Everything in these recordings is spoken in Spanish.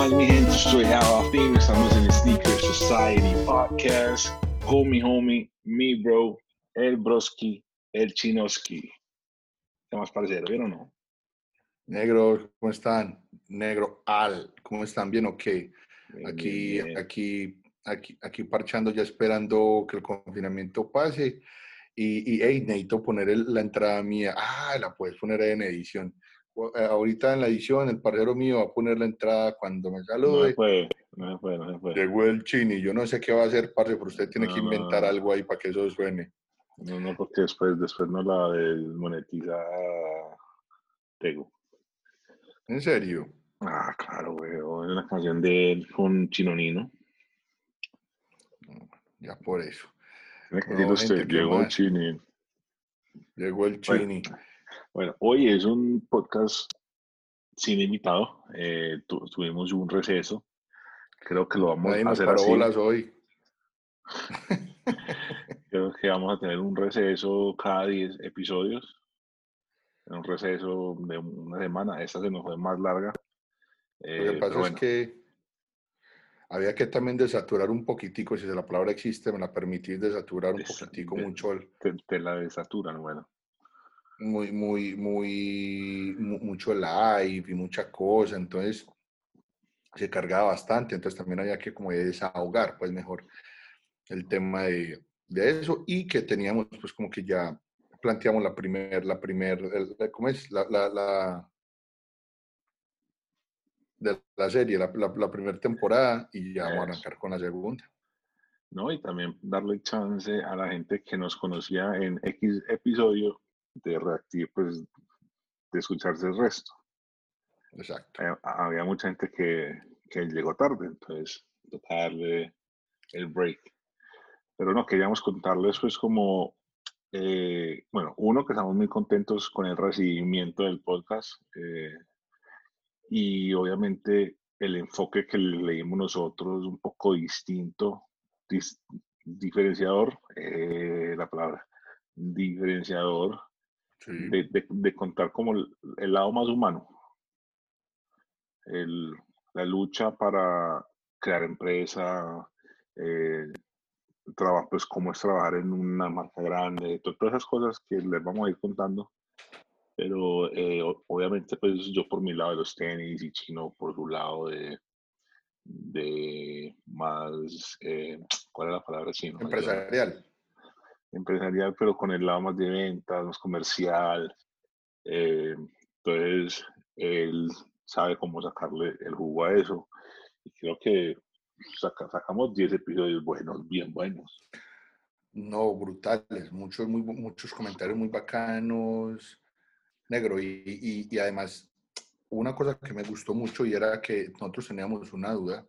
más, mi gente? Soy Hal Team. Estamos en el Sneaker Society Podcast. Homie, homie, mi bro, el broski, el chinoski. ¿Qué más, parcero? ¿Bien o no? Negro, ¿cómo están? Negro Al, ¿cómo están? ¿Bien o qué? Bien, Aquí, bien, bien. aquí, aquí, aquí parchando, ya esperando que el confinamiento pase. Y, y hey, necesito poner el- la entrada mía. Ah, la puedes poner ahí en edición. Eh, Ahorita en la edición, el parcero mío va a poner la entrada cuando me No salude. se puede, no se puede, no se puede. Llegó el chini. Yo no sé qué va a hacer, parce, pero usted tiene que No, no, inventar no. algo ahí para que eso suene. No, no, porque después, después no la desmonetiza Tego. ¿En serio? Ah, claro, güey. Es una canción de él con Chinonino. Ya por eso. No, decirlo usted, gente, ¿qué llegó más? Chini. Llegó el chini. Bueno, hoy es un podcast sin invitado. Eh, tu- tuvimos un receso. Creo que lo vamos a hacer así. bolas hoy. Creo que vamos a tener un receso cada 10 episodios. Un receso de una semana. Esta se nos fue más larga. Lo Eh, que pero pasa bueno, es que había que también desaturar un poquitico, si la palabra existe, me la permitís desaturar un Desa- poquitico de- mucho, el- te, te la desaturan, bueno. Muy, muy, muy, mu- mucho live y mucha cosa, entonces se cargaba bastante, entonces también había que como desahogar, pues mejor el tema de, de eso y que teníamos pues como que ya planteamos la primer, la primer, el- la- ¿cómo es? La, la, la- de la serie, la, la, la primera temporada y ya vamos a arrancar con la segunda. ¿no? Y también darle chance a la gente que nos conocía en X episodio de reactivar, pues, de escucharse el resto. Exacto. Eh, había mucha gente que, que llegó tarde, entonces toca darle el break. Pero no, queríamos contarles pues como, eh, bueno, uno, que estamos muy contentos con el recibimiento del podcast eh, y obviamente el enfoque que le leímos nosotros un poco distinto, dis- diferenciador, eh, la palabra, diferenciador Sí. de, de- de contar como el, el lado más humano, el- la lucha para crear empresa, eh, pues cómo es trabajar en una marca grande, to- todas esas cosas que les vamos a ir contando. Pero eh, obviamente pues yo por mi lado de los tenis y Chino por su lado de, de más, eh, ¿cuál es la palabra chino? Empresarial. Empresarial, pero con el lado más de ventas, más comercial. eh, entonces, él sabe cómo sacarle el jugo a eso. Y creo que saca- sacamos 10 episodios buenos, bien buenos. No, brutales. Muchos, muy, muchos comentarios muy bacanos, negro. Y, y, y además, una cosa que me gustó mucho y era que nosotros teníamos una duda.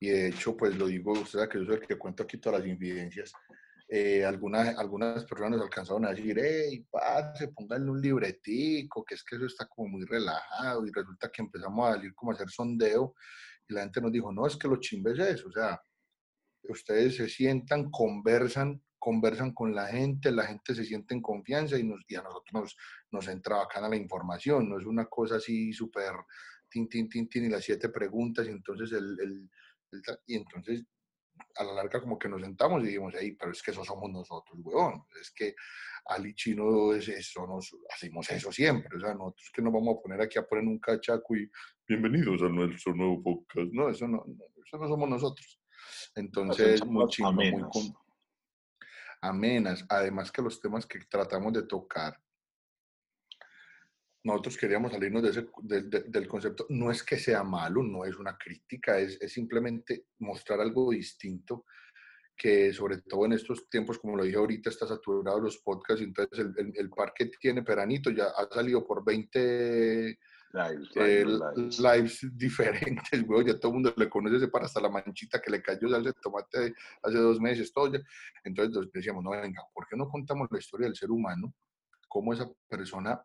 Y de hecho, pues lo digo, usted sabe que yo soy el que cuento aquí todas las infidencias. Eh, algunas, algunas personas alcanzaron a decir, hey, parce, pónganle un libretico, que es que eso está como muy relajado. Y resulta que empezamos a salir como a hacer sondeo. Y la gente nos dijo, no, es que lo chimbe es eso. O sea, ustedes se sientan, conversan, conversan con la gente, la gente se siente en confianza y, nos, y a nosotros nos, nos entra bacana la información, no es una cosa así súper tin, tin, tin, tin y las siete preguntas y entonces el, el- el y entonces a la larga como que nos sentamos y dijimos, ahí, pero es que eso somos nosotros, weón, es que Ali Chino es eso, nos, hacemos eso siempre, o sea, nosotros que nos vamos a poner aquí a poner un cachaco y bienvenidos a nuestro nuevo podcast, no, eso no, eso no somos nosotros. Entonces, muy con- amenas. Además que los temas que tratamos de tocar, nosotros queríamos salirnos de ese- de- de- del concepto. No es que sea malo, no es una crítica, es, es simplemente mostrar algo distinto que sobre todo en estos tiempos, como lo dije ahorita, está saturado los podcasts, y entonces el, el, el par que tiene Peranito ya ha salido por 20 Lives, eh, lives, lives. diferentes, güey, ya todo el mundo le conoce ese para hasta la manchita que le cayó de tomate hace dos meses, todo ya. Entonces decíamos, no, venga, ¿por qué no contamos la historia del ser humano? Cómo esa persona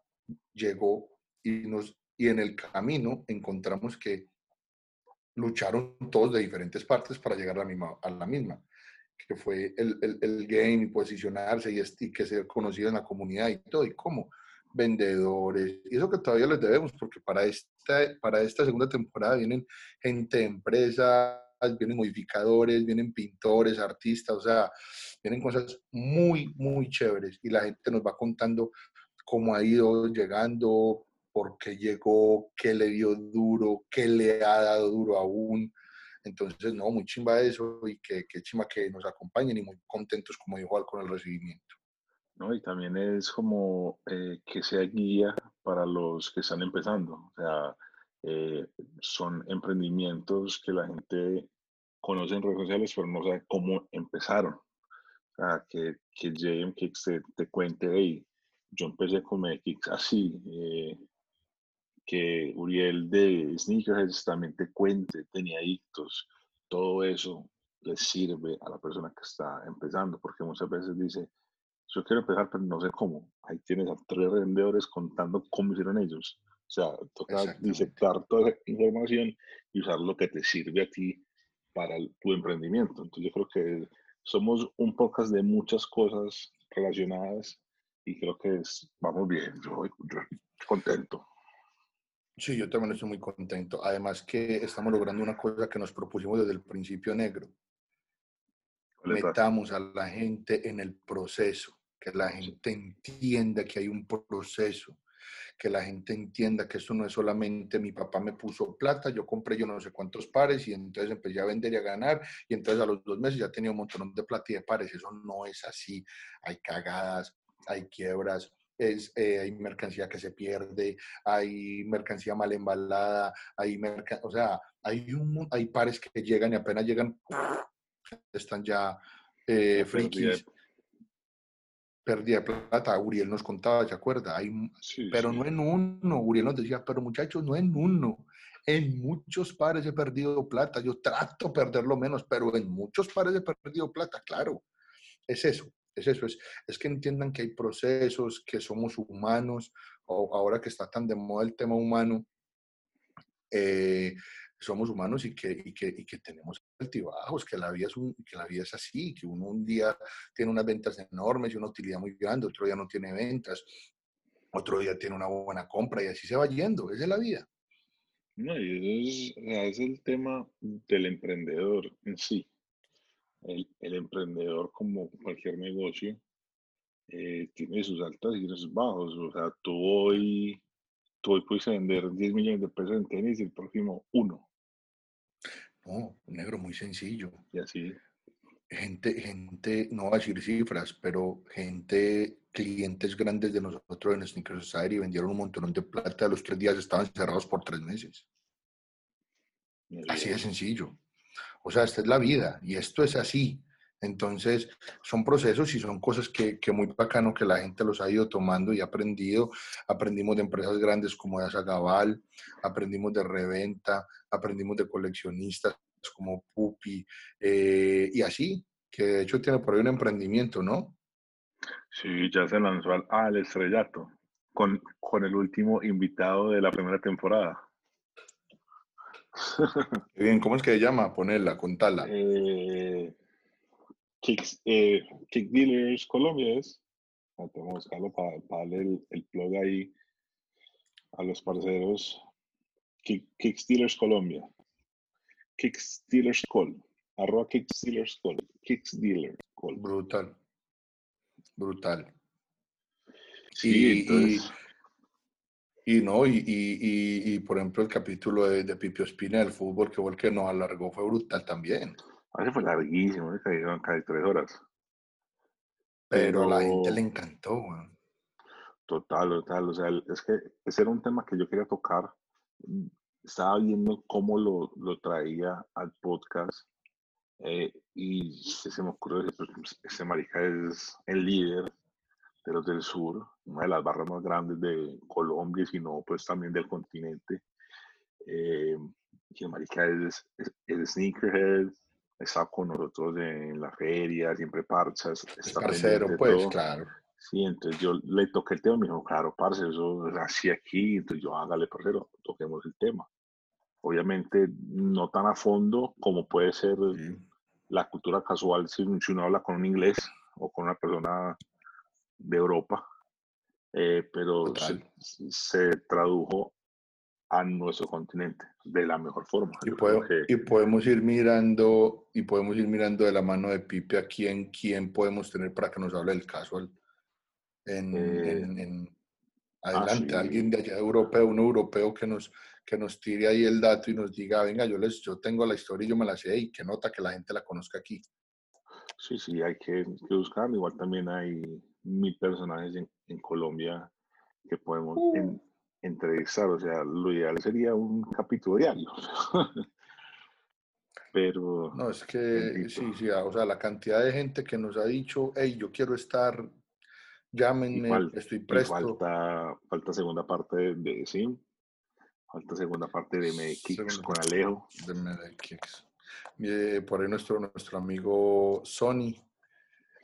llegó y, nos, y en el camino encontramos que lucharon todos de diferentes partes para llegar a la misma, a la misma que fue el, el, el game y posicionarse y, y que ser conocido en la comunidad y todo, y cómo vendedores, y eso que todavía les debemos, porque para esta, para esta segunda temporada vienen gente de empresas, vienen modificadores, vienen pintores, artistas, o sea, vienen cosas muy, muy chéveres y la gente nos va contando cómo ha ido llegando, por qué llegó, qué le dio duro, qué le ha dado duro aún. Entonces, no, muy chimba eso y que, que chimba que nos acompañen y muy contentos, como dijo con el recibimiento. ¿no? Y también es como eh, que sea guía para los que están empezando. O sea, eh, son emprendimientos que la gente conoce en redes sociales, pero no sabe cómo empezaron. O sea, que, que JM Kicks te, cuente, hey, yo empecé con Kicks así, eh, que Uriel de Sneakerheads también te cuente, tenía adictos, todo eso le sirve a la persona que está empezando, porque muchas veces dice, yo quiero empezar, pero no sé cómo. Ahí tienes a tres vendedores contando cómo hicieron ellos. O sea, toca disectar toda esa información y usar lo que te sirve a ti para tu emprendimiento. Entonces yo creo que somos un podcast de muchas cosas relacionadas y creo que es, vamos bien, yo, yo contento. Sí, yo también estoy muy contento. Además que estamos logrando una cosa que nos propusimos desde el principio negro. Metamos a la gente en el proceso, que la gente entienda que hay un proceso, que la gente entienda que esto no es solamente mi papá me puso plata, yo compré yo no sé cuántos pares y entonces empecé a vender y a ganar y entonces a los dos meses ya tenía un montón de plata y de pares. Eso no es así. Hay cagadas, hay quiebras, es, eh, hay mercancía que se pierde, hay mercancía mal embalada, hay o sea, hay, un, hay pares que llegan y apenas llegan, están ya eh, frikis. Pérdida de plata, Uriel nos contaba, ¿se acuerda? Hay, pero no en uno, Uriel nos decía, pero muchachos, no en uno, en muchos pares he perdido plata, yo trato de perderlo menos, pero en muchos pares he perdido plata, claro, es eso, es eso, es, es que entiendan que hay procesos, que somos humanos, o ahora que está tan de moda el tema humano, eh, somos humanos y que, y que, y que tenemos altibajos, que la, vida es un, que la vida es así, que uno un día tiene unas ventas enormes y una utilidad muy grande, otro día no tiene ventas, otro día tiene una buena compra y así se va yendo, esa es la vida. No, y eso es, es el tema del emprendedor en sí el, el emprendedor, como cualquier negocio, eh, tiene sus altas y sus bajos. O sea, tú hoy, tú hoy puedes vender 10 millones de pesos en tenis y el próximo uno. No, negro, muy sencillo. Y así. Gente, gente, no voy a decir cifras, pero gente, clientes grandes de nosotros en Sneaker Society vendieron un montón de plata, los tres días estaban cerrados por tres meses. Así de sencillo. O sea, esta es la vida y esto es así. Entonces, son procesos y son cosas que, que, muy bacano que la gente los ha ido tomando y aprendido. Aprendimos de empresas grandes como Asa Gabal, aprendimos de reventa, aprendimos de coleccionistas como Pupi eh, y así, que de hecho tiene por ahí un emprendimiento, ¿no? Sí, ya se lanzó al, estrellato con, con el último invitado de la primera temporada. Bien, ¿cómo es que se llama? Ponerla, contala. Eh, eh, Kick, Dealers Colombia es. Tengo que buscarlo para, darle el, el, plug ahí a los parceros. Kick, Dealers Colombia. Kick Dealers Call. Arroba Kick Dealers Call. Kick Dealers Call. Brutal. Brutal. Sí, entonces... Y no, y, y, y, por ejemplo el capítulo de, de Pipio Espina del fútbol, que fue el que nos alargó, fue brutal también. Ese fue larguísimo, me cayeron casi tres horas. Pero, a la gente le encantó, Total, total. O sea, es que ese era un tema que yo quería tocar. Estaba viendo cómo lo, lo traía al podcast eh, y se me ocurrió decir, pues, ese marica es el líder de los del sur, una de las barras más grandes de Colombia, sino pues también del continente. Eh, y el marica es, es, sneakerhead, está con nosotros en la feria, siempre parchas. Está parcero, pues, claro. Sí, entonces yo le toqué el tema, me dijo, claro, parce, eso es así aquí, entonces yo, hágale, parcero, toquemos el tema. Obviamente, no tan a fondo como puede ser la cultura casual si, si uno habla con un inglés o con una persona de Europa, eh, pero se, se, tradujo a nuestro continente de la mejor forma. Y, y, podemos ir mirando y podemos ir mirando de la mano de Pipe a quién, quién podemos tener para que nos hable del caso en, en, eh, ah, adelante. Alguien de allá europeo, un europeo que nos, que nos tire ahí el dato y nos diga, venga, yo, les, yo tengo la historia y yo me la sé y que nota que la gente la conozca aquí. Sí, sí, hay que, que buscar. Igual también hay mil personajes en, en Colombia que podemos uh entrevistar, o sea, lo ideal sería un capítulo diario. Pero. No, es que sí, sí, o sea, la cantidad de gente que nos ha dicho, hey, yo quiero estar, llámenme, estoy presto. Falta, falta segunda parte de, de Sim, falta segunda parte de Medikix con Alejo. De Medikix. por ahí nuestro, nuestro amigo Sony.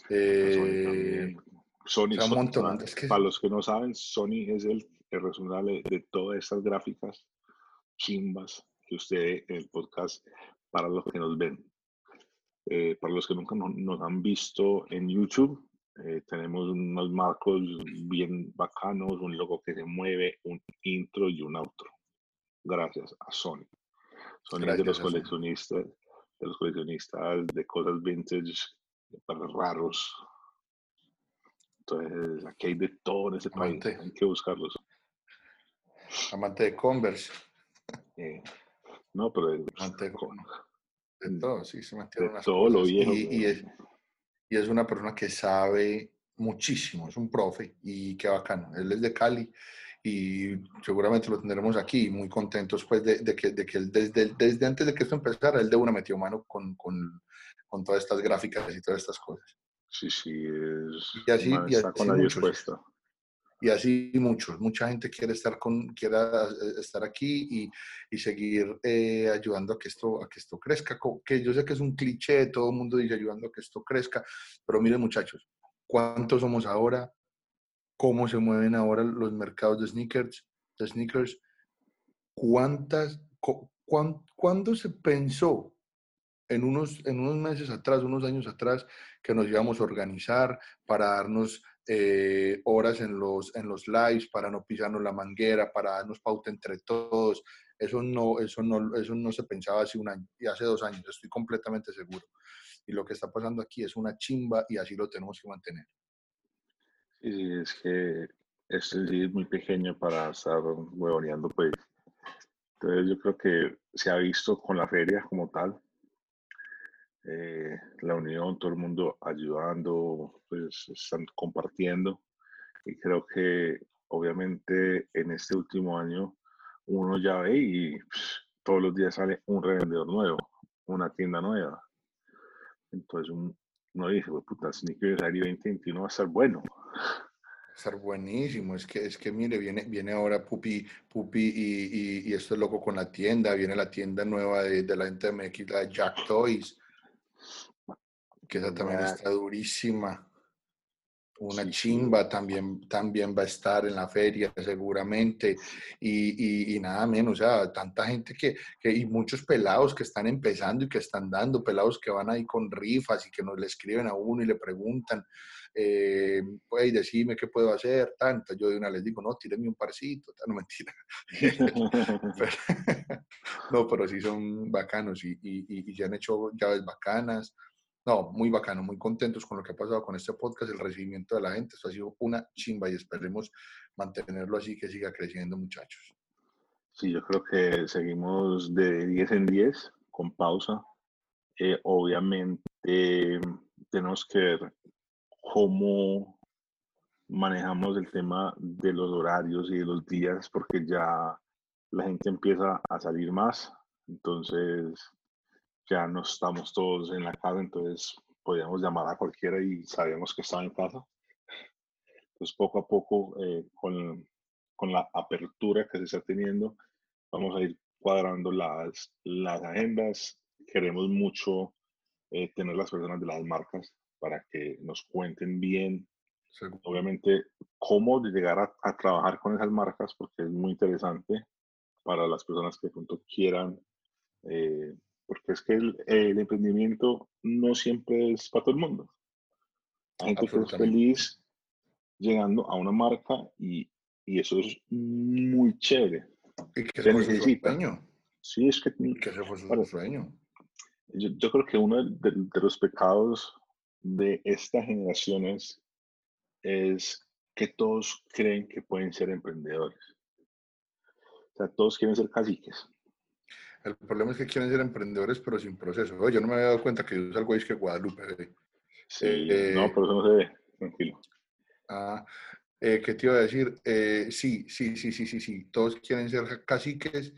Eh, Sony, Sony, Sony para los que no saben, Sony es el el responsable de todas estas gráficas chimbas que usted en el podcast para los que nos ven. Eh, para los que nunca nos, han visto en YouTube, eh, tenemos unos marcos bien bacanos, un logo que se mueve, un intro y un outro. Gracias a Sony. Sony es de los coleccionistas, de los coleccionistas de cosas vintage, para raros. Entonces, aquí hay de todo en ese país. Hay que buscarlos. Amante de Converse. Eh, no, pero de, Amante de, todo, sí, se mantiene unas todo lo viejo. Y, es, y, es, una persona que sabe muchísimo, es un profe y qué bacano. Él es de Cali y seguramente lo tendremos aquí, muy contentos pues de, de que, de que él desde, desde antes de que esto empezara, él de una metió mano con, con, con todas estas gráficas y todas estas cosas. Sí, sí, es y así, y así con la dispuesta y así muchos, mucha gente quiere estar, con, quiera eh, estar aquí y, y seguir eh, ayudando a que, esto, a que esto crezca, que yo sé que es un cliché, todo el mundo dice ayudando a que esto crezca, pero miren muchachos, ¿cuántos somos ahora? ¿Cómo se mueven ahora los mercados de sneakers? De sneakers? ¿Cuántas, ¿Cuándo se pensó en unos, en unos meses atrás, unos años atrás, que nos íbamos a organizar para darnos eh, horas en los, en los lives para no pisarnos la manguera, para darnos pauta entre todos. Eso no, eso, no, eso no se pensaba hace un año y hace dos años, estoy completamente seguro. Y lo que está pasando aquí es una chimba y así lo tenemos que mantener. Sí, es que es muy pequeño para estar huevoneando, pues. Entonces yo creo que se ha visto con la feria como tal, eh, la unión, todo el mundo ayudando, pues están compartiendo. Y creo que obviamente en este último año uno ya ve y pues, todos los días sale un revendedor nuevo, una tienda nueva. Entonces uno dice, pues puta, Sneaker 2021 va a estar bueno. Va a estar buenísimo. Es que, es que mire, viene, viene ahora Pupi, Pupi y, y, esto es loco con la tienda. Viene la tienda nueva de, de la NTMX, la Jack Toys que esa también está durísima. Una chimba también, también va a estar en la feria seguramente. Y, y, nada menos, o sea, tanta gente que, que, y muchos pelados que están empezando y que están dando, pelados que van ahí con rifas y que nos le escriben a uno y le preguntan, eh, pues decime qué puedo hacer, tanto. Yo de una les digo, no, tíreme un parcito, no mentira. no, pero sí son bacanos y, y, y, se han hecho llaves bacanas. No, muy bacano, muy contentos con lo que ha pasado con este podcast, el recibimiento de la gente. Esto ha sido una chimba y esperemos mantenerlo así, que siga creciendo, muchachos. Sí, yo creo que seguimos de 10 en 10, con pausa. Eh, obviamente tenemos que ver cómo manejamos el tema de los horarios y de los días, porque ya la gente empieza a salir más. Entonces, ya no estamos todos en la casa, entonces podíamos llamar a cualquiera y sabíamos que estaba en casa. Entonces, poco a poco, eh, con, con, la apertura que se está teniendo, vamos a ir cuadrando las, las agendas. Queremos mucho eh, tener las personas de las marcas para que nos cuenten bien, obviamente, cómo llegar a, a, trabajar con esas marcas, porque es muy interesante para las personas que de pronto quieran eh, porque es que el, el, emprendimiento no siempre es para todo el mundo. Hay gente que es feliz llegando a una marca y, y eso es muy chévere. Y que Se necesita. sueño. Sí, es que Que ese fue su sueño. yo, yo creo que uno de, de los pecados de esta generación es, es que todos creen que pueden ser emprendedores. O sea, todos quieren ser caciques. El problema es que quieren ser emprendedores, pero sin proceso. Oye, yo no me había dado cuenta que yo salgo es que Guadalupe. eh. Sí, Eh, no, pero eso no se ve, tranquilo. Ah, eh, ¿qué te iba a decir? Eh, sí, sí, sí, sí, sí, sí. Todos quieren ser caciques,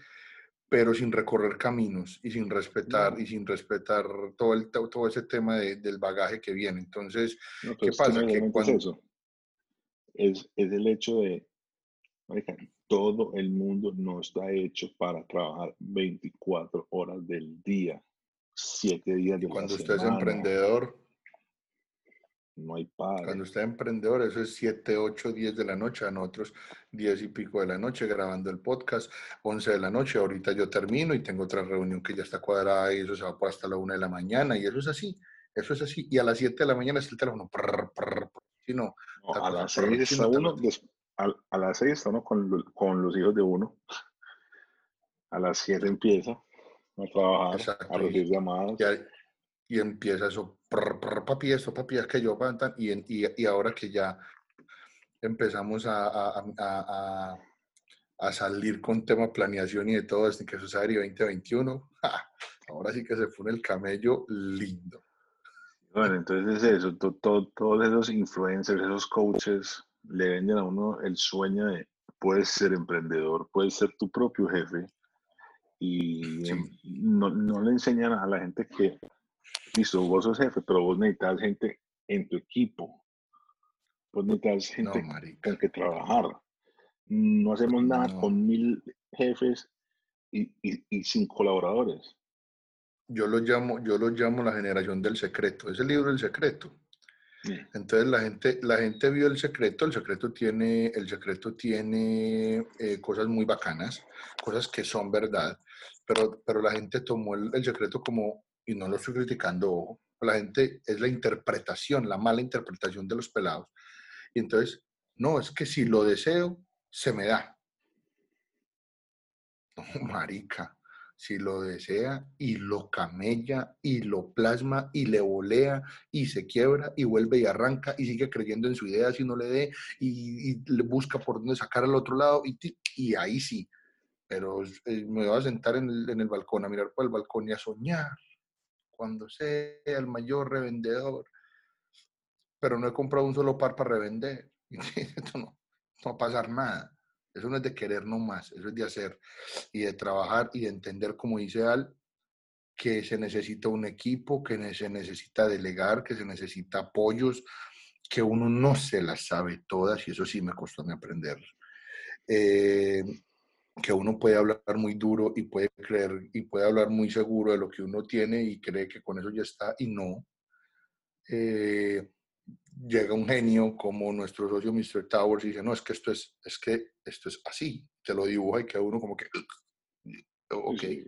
pero sin recorrer caminos y sin respetar, y sin respetar todo, el, to- todo ese tema de- del bagaje que viene. Entonces, No, ¿Qué es que pasa? Que cuando- eso. Es, es el hecho de, marica, todo el mundo no está hecho para trabajar 24 horas del día, 7 días de la cuando usted es emprendedor, No hay padre. cuando usted es emprendedor, eso es 7, 8, 10 de la noche, a nosotros 10 y pico de la noche grabando el podcast, 11 de la noche, ahorita yo termino y tengo otra reunión que ya está cuadrada y eso se va por hasta la 1 de la mañana y eso es así, eso es así. Y a las 7 de la mañana está el teléfono, prr, prr, prr. Si no, No, la a las por 6 chino está te uno, a, a las 6 está uno con, con los hijos de uno. A las 7 empieza a trabajar, Exacto, a y- recibir llamadas. y, y empieza eso, prr, prr, papi esto, papi es que yo, y, en- y, y ahora que ya empezamos a, a- a- a- salir con tema planeación y de todo, desde que Aeri 2021, ¡ja! ahora sí que se pone el camello lindo. Bueno, entonces es eso, to- to- todos esos influencers, esos coaches, le venden a uno el sueño de puedes ser emprendedor, puedes ser tu propio jefe y Sí. no, no le enseñan a la gente que, listo, vos sos jefe, pero vos necesitas gente en tu equipo, vos necesitas No, gente marica. con que trabajar. No hacemos nada No. con mil jefes y, y- y sin colaboradores. Yo lo llamo, yo lo llamo la generación del secreto. Es el libro del secreto. Entonces la gente, la gente vio el secreto, el secreto tiene, el secreto tiene eh, cosas muy bacanas, cosas que son verdad, pero, pero la gente tomó el, secreto como, y no lo estoy criticando, la gente es la interpretación, la mala interpretación de los pelados. Y entonces, no, es que si lo deseo, se me da. No, marica, si lo desea y lo camella y lo plasma y le volea y se quiebra y vuelve y arranca y sigue creyendo en su idea si no le dé y, le busca por dónde sacar al otro lado y, ahí sí. Pero eh, me voy a sentar en el, balcón, a mirar por el balcón y a soñar cuando sea el mayor revendedor. Pero no he comprado un solo par para revender. No, no va a pasar nada. Eso no es de querer nomás, eso es de hacer y de trabajar y de entender, como dice Al, que se necesita un equipo, que se necesita delegar, que se necesita apoyos, que uno no se las sabe todas y eso sí me costó a aprender. Eh, que uno puede hablar muy duro y puede creer y puede hablar muy seguro de lo que uno tiene y cree que con eso ya está y no. Eh, llega un genio como nuestro socio Mr. Towers y dice, no, es que esto es, es que esto es así, te lo dibuja y que uno como que, ok, Sí,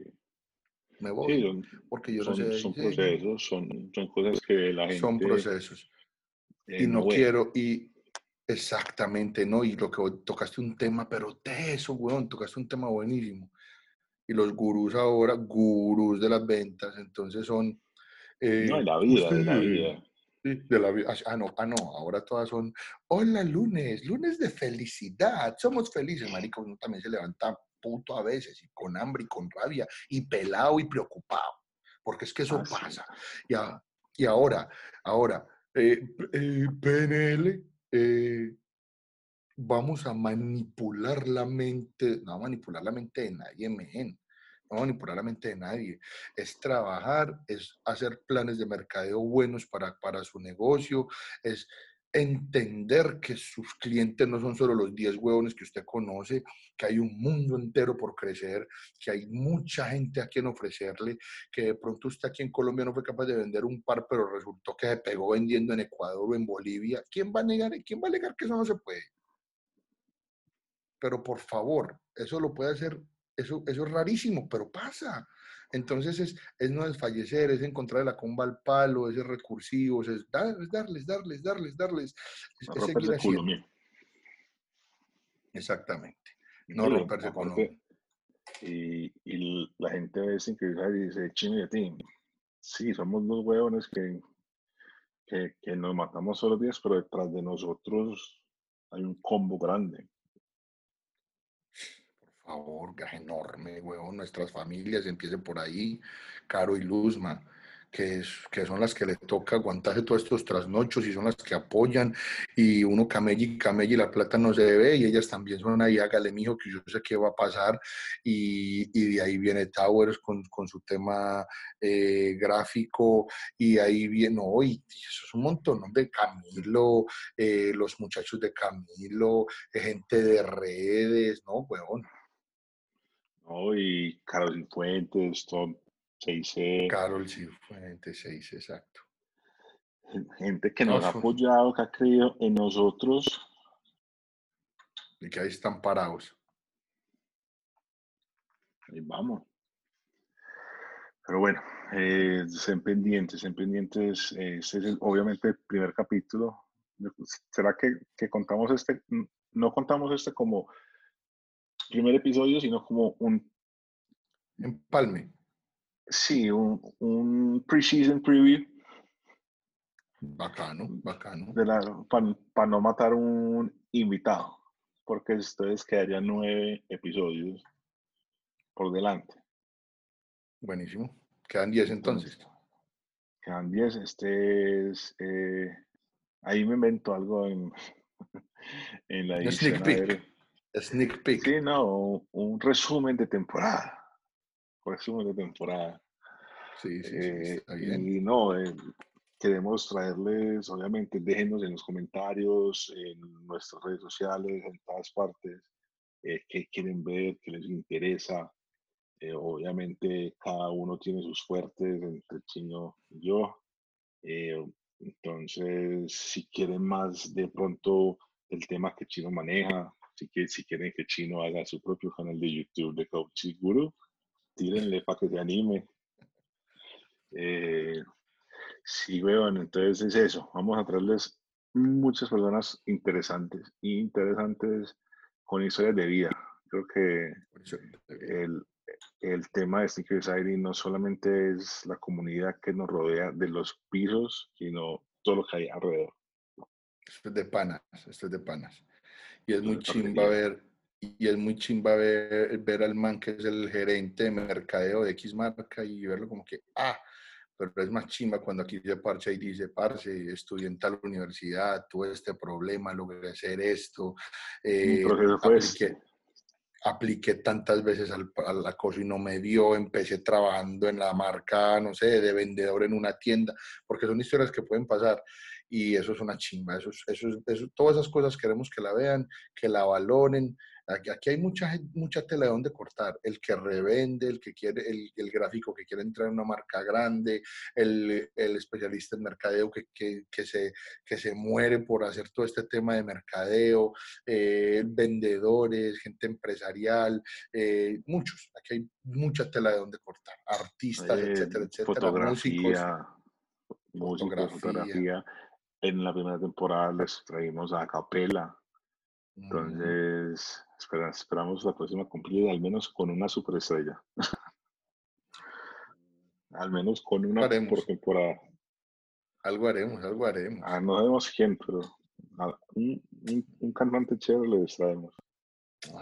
me sí, voy, son- porque yo son, no sé de son diseño". procesos, son, son cosas que la gente son procesos. eh, y no quiero, y exactamente, ¿no? Y lo que tocaste un tema, pero teso, weón, tocaste un tema buenísimo. Y los gurús ahora, gurús de las ventas, entonces son... eh, No, de la vida, de la "Usted- vida. Sí, de la vi- ah, no, ah, no, ahora todas son, hola lunes, lunes de felicidad, somos felices, marico, uno también se levanta puto a veces, y con hambre y con rabia, y pelado y preocupado, porque es que eso Ah, sí. pasa. Y, a- y ahora, ahora, eh, eh, PNL, eh, vamos a manipular la mente, no a manipular la mente de nadie, men, no a manipular la mente de nadie, es trabajar, es hacer planes de mercadeo buenos para, para su negocio, es entender que sus clientes no son solo los 10 huevones que usted conoce, que hay un mundo entero por crecer, que hay mucha gente a quien ofrecerle, que de pronto usted aquí en Colombia no fue capaz de vender un par, pero resultó que se pegó vendiendo en Ecuador o en Bolivia. ¿Quién va a negar, quién va a negar que eso no se puede? Pero por favor, eso lo puede hacer, eso, eso es rarísimo, pero pasa. Entonces es, es no desfallecer, es encontrar la comba al palo, es recursivos, es, dar- es darles, darles, darles, darles, es, No es seguir haciendo. Exactamente. No Sí, romperse con y, y la gente ve sin que y dice, chino y a ti. Sí, somos dos huevones que, que, que nos matamos todos los días, pero detrás de nosotros hay un combo grande. Favor, enorme, huevón. Nuestras familias empiecen por ahí. Caro y Luzma, que, es, que son las que le toca aguantarse todos estos trasnochos y son las que apoyan. Y uno camella y camella y la plata no se ve. Y ellas también son ahí, hágale, mijo, que yo sé qué va a pasar. Y, y de ahí viene Towers con, con su tema eh, gráfico. Y ahí viene, no, y eso es un montón ¿no? de Camilo, eh, los muchachos de Camilo, eh, gente de redes, ¿no, huevón? ¿No? Y Carlos Cifuentes, Tom, C&C, Carol Cifuentes, se dice exacto. gente que No, nos ha apoyado, que ha creído en nosotros. Y que ahí están parados. Ahí vamos. Pero bueno, eh, estén pendientes, estén pendientes. eh, Este es el- obviamente el primer capítulo. ¿Será que, que contamos este? No contamos este como primer episodio, sino como un, Empalme. sí, un, un pre-season preview Bacano, bacano. para no matar un invitado, porque ustedes quedarían nueve episodios por delante. Buenísimo. Quedan 10 entonces. Quedan 10. Este es. eh, ahí me invento algo en, en la edición. Sneak peek. Sí, no, un, un resumen de temporada. Resumen de temporada. Sí, sí, sí, Eh, y no, eh, queremos traerles, obviamente, déjenos en los comentarios, en nuestras redes sociales, en todas partes, eh, qué quieren ver, qué les interesa. Eh, obviamente, cada uno tiene sus fuertes, entre Chino y yo. Eh, entonces, si quieren más de pronto el tema que Chino maneja, si, que, si quieren que Chino haga su propio canal de YouTube de Coach Guru, tírenle para que se anime. Eh, sí, weón, entonces es eso. Vamos a traerles muchas personas interesantes, interesantes con historias de vida. Creo que el, el tema de Sneaker Society no solamente es la comunidad que nos rodea de los pisos, sino todo lo que hay alrededor. Esto es de panas, esto es de panas. Y es muy chimba ver, y es muy chimba ver, ver al man que es el gerente de mercadeo de X marca y verlo como que, ah, pero es más chimba cuando aquí se parcha y dice, parce, estudié en tal universidad, tuve este problema, logré hacer esto, eh, apliqué, apliqué tantas veces al, al acoso y no me dio, empecé trabajando en la marca, no sé, de vendedor en una tienda, porque son historias que pueden pasar y eso es una chimba, eso, es- eso, es- eso- todas esas cosas queremos que la vean, que la valoren. Aquí, aquí hay mucha, mucha tela de donde cortar. El que revende, el que quiere, el, el gráfico que quiere entrar en una marca grande, el, el especialista en mercadeo que, que, que se, que se muere por hacer todo este tema de mercadeo, eh, vendedores, gente empresarial, eh, muchos. Aquí hay mucha tela de donde cortar. Artistas, Eh, etcétera, etcétera. Músicos. fotografía, músicos, fotografía. fotografía. En la primera temporada les traímos a Capela. Entonces, espera- esperamos la próxima cumplir al menos con una superestrella. al menos con una Haremos. por temporada. Algo haremos, algo haremos. Ah, no sabemos quién, pero un, un- un cantante chévere le traemos.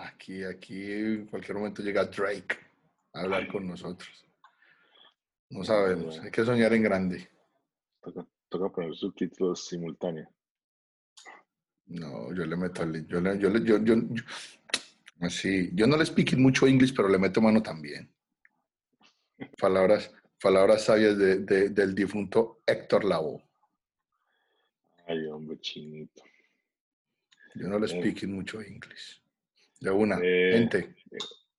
Aquí, aquí en cualquier momento llega Drake a hablar con nosotros. No sabemos, hay que soñar en grande. Toca, toca poner subtítulos simultáneos. No, yo le meto al... Yo, le, yo, le- yo, yo, yo- así, yo no le speak mucho inglés, pero le meto mano también. Palabras, palabras sabias de- de- del difunto Héctor Lavoe. Ay, hombre, chinito. Yo no le Eh. speak mucho inglés. De una, Eh, gente.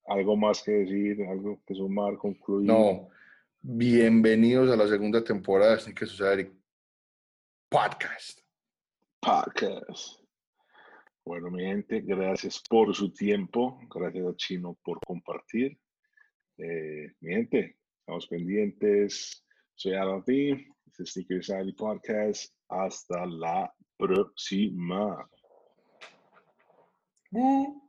¿Algo más que decir? ¿Algo que sumar, concluir? No, bienvenidos a la segunda temporada de Sneaker Society Podcast. Podcast. Bueno, mi gente, gracias por su tiempo. Gracias a Chino por compartir. Eh, mi gente, estamos pendientes. Soy Aladdin. Este es Sneaker Society Podcast. Hasta la próxima. Uh.